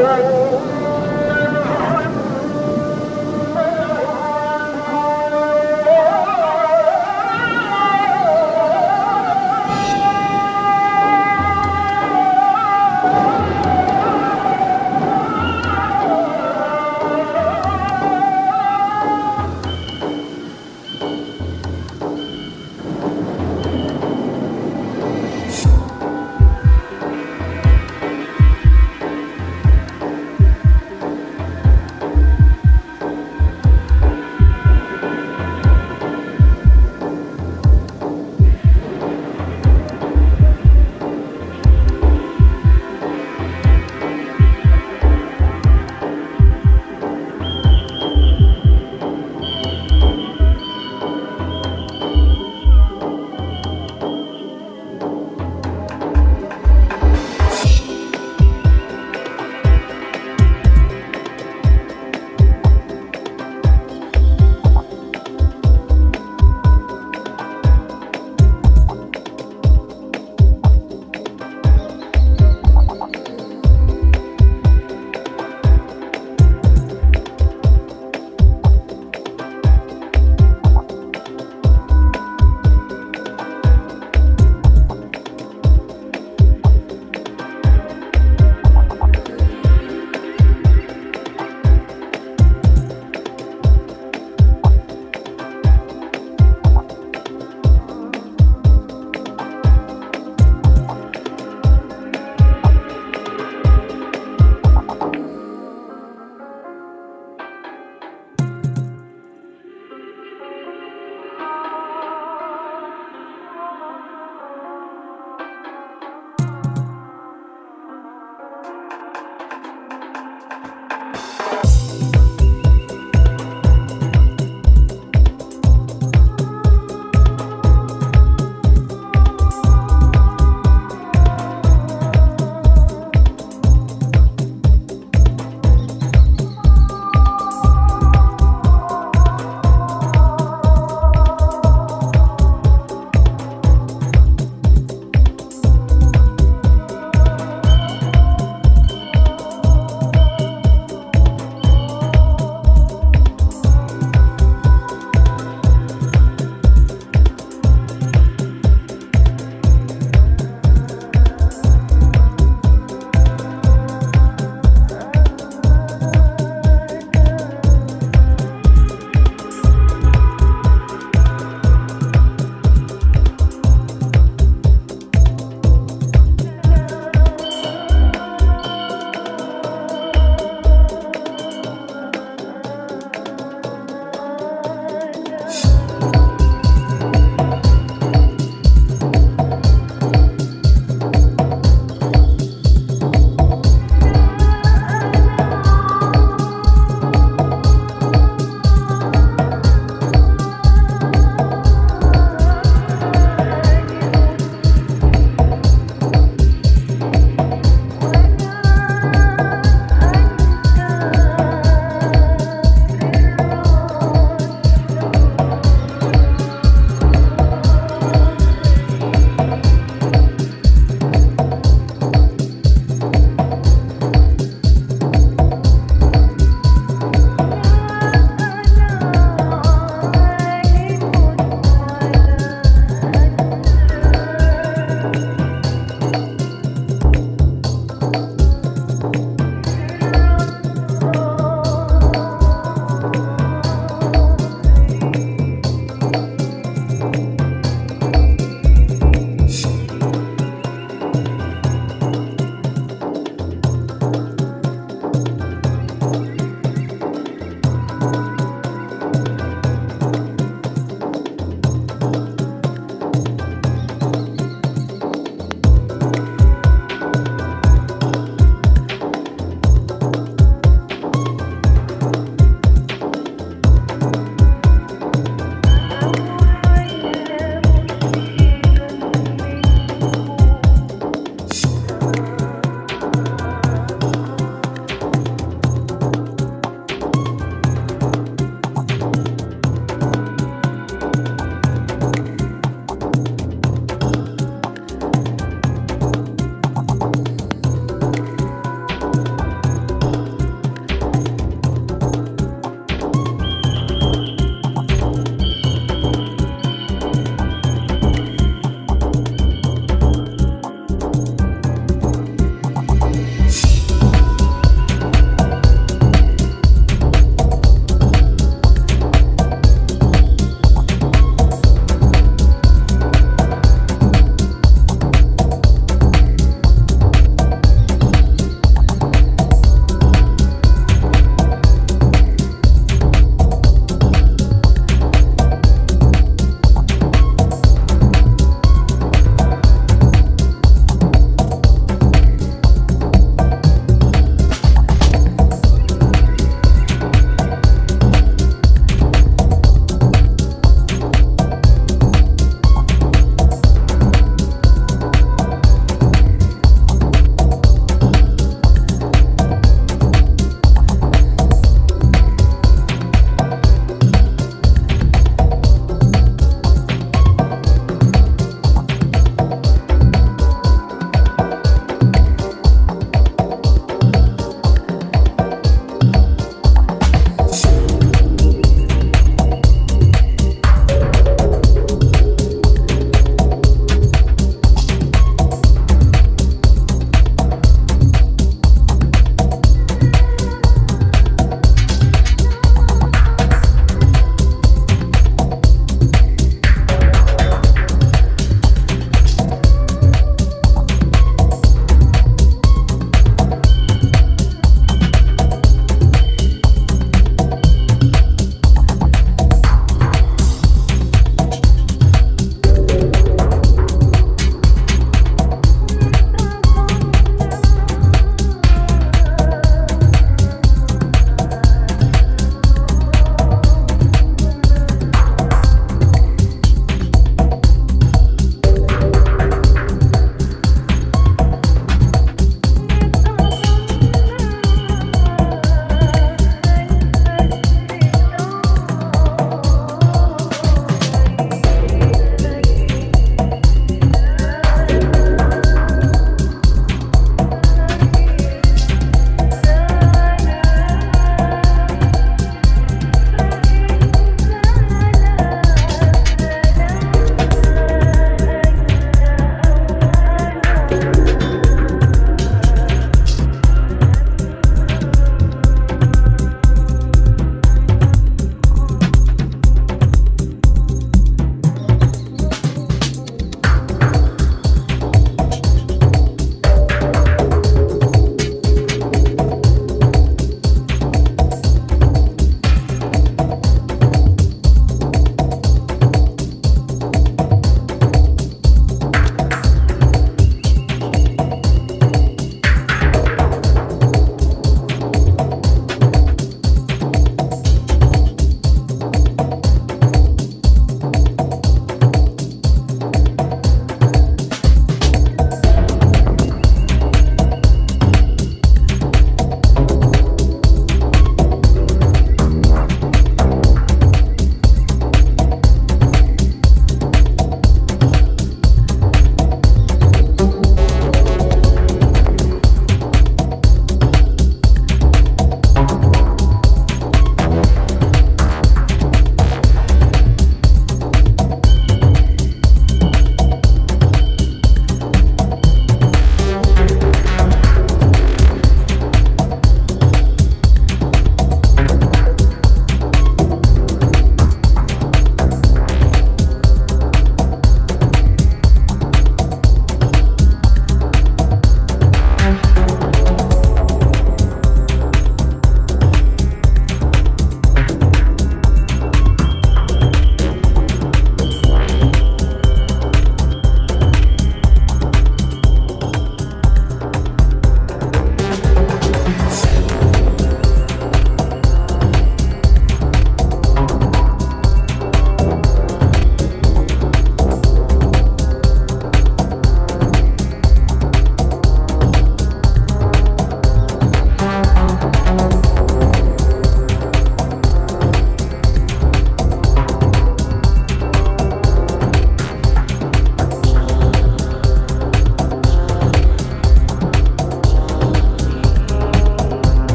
Deus.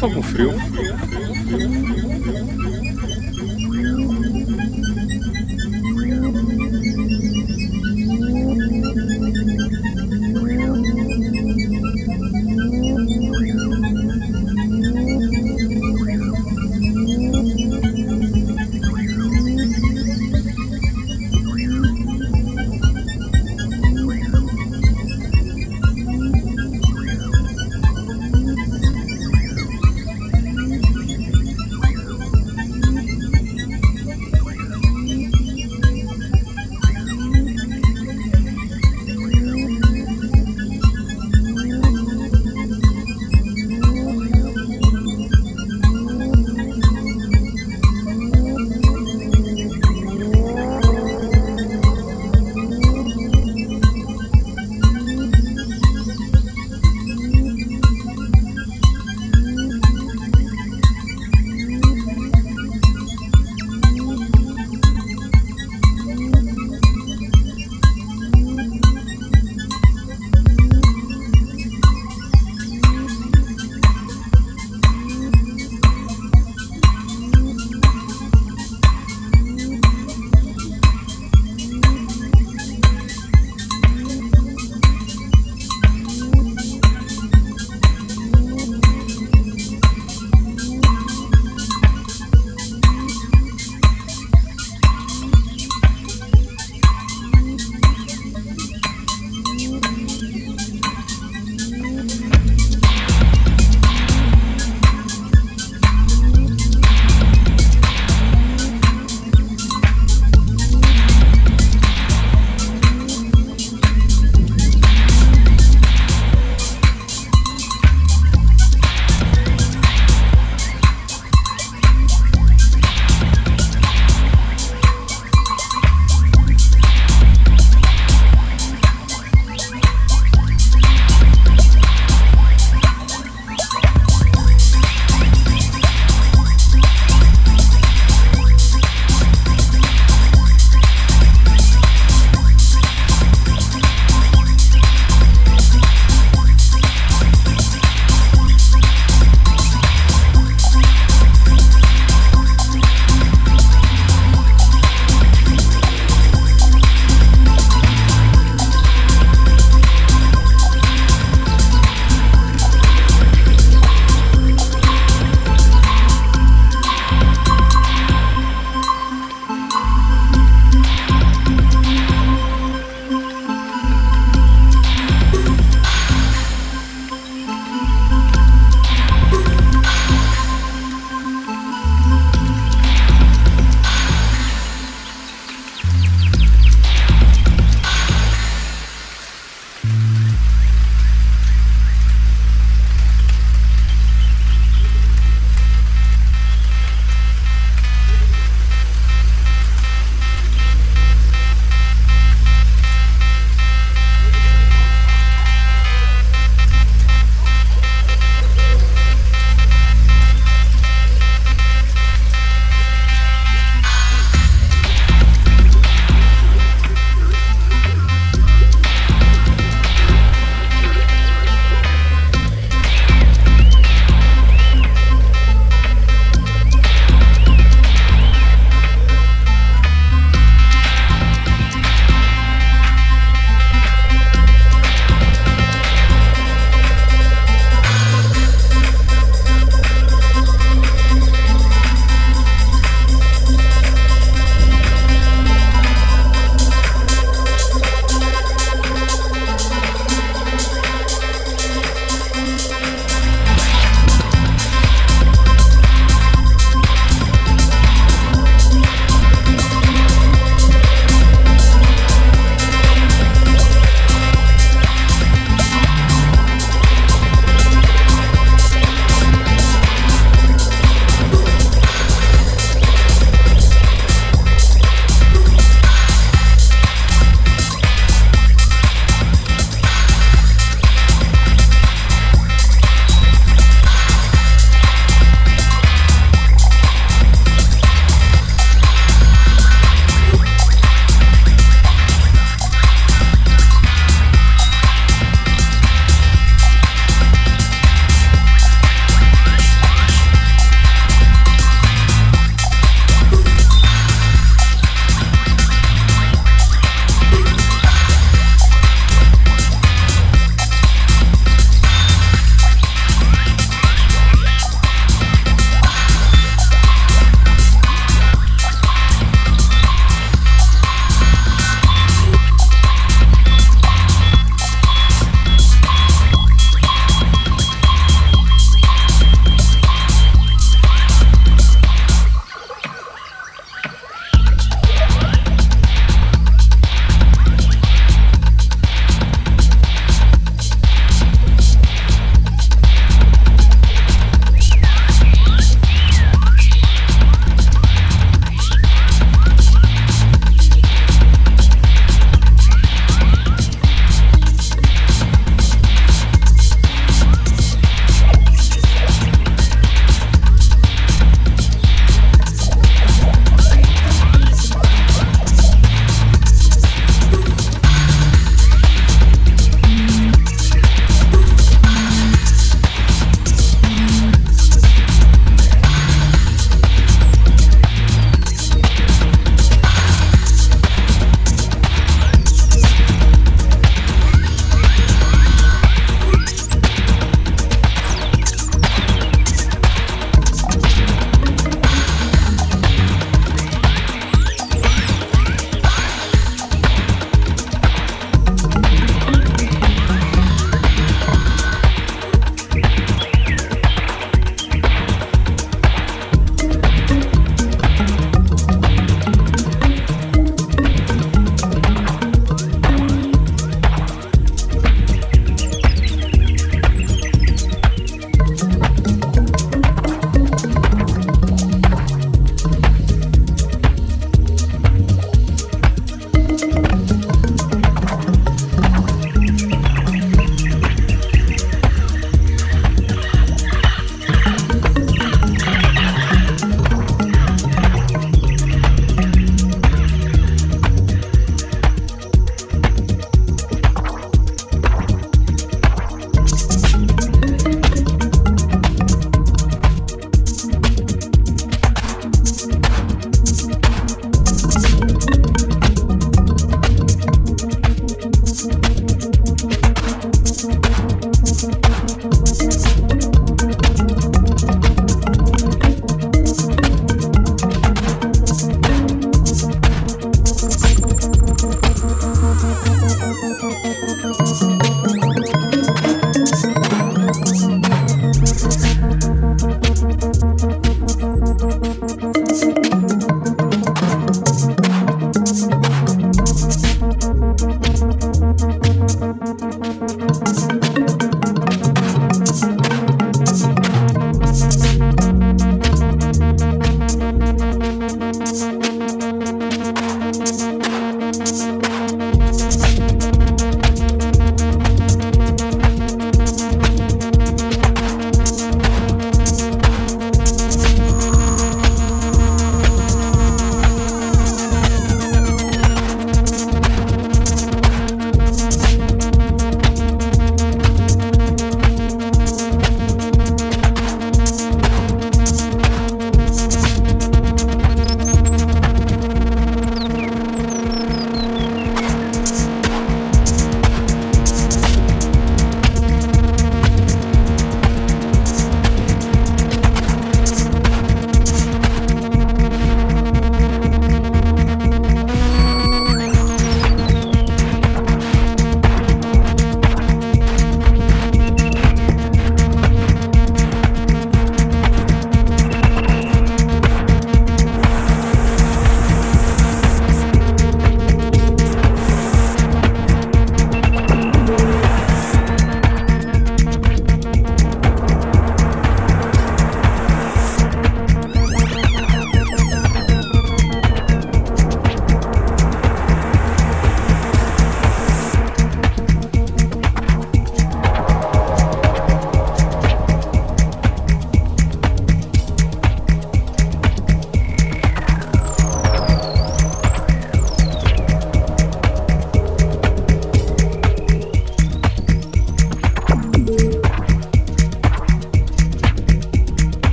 Tô com frio.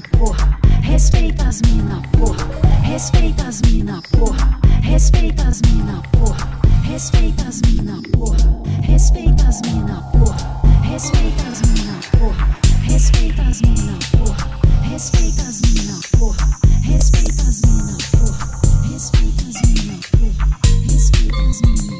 mina, porra. Respeita as mina, porra. Respeita as mina, porra. Respeita as mina, porra. Respeita as mina, porra. Respeita as mina, porra. Respeita as mina, porra. Respeita as mina, porra. Respeita as mina, porra. Respeita as mina, porra. Respeita as mina, porra. Respeita as mina.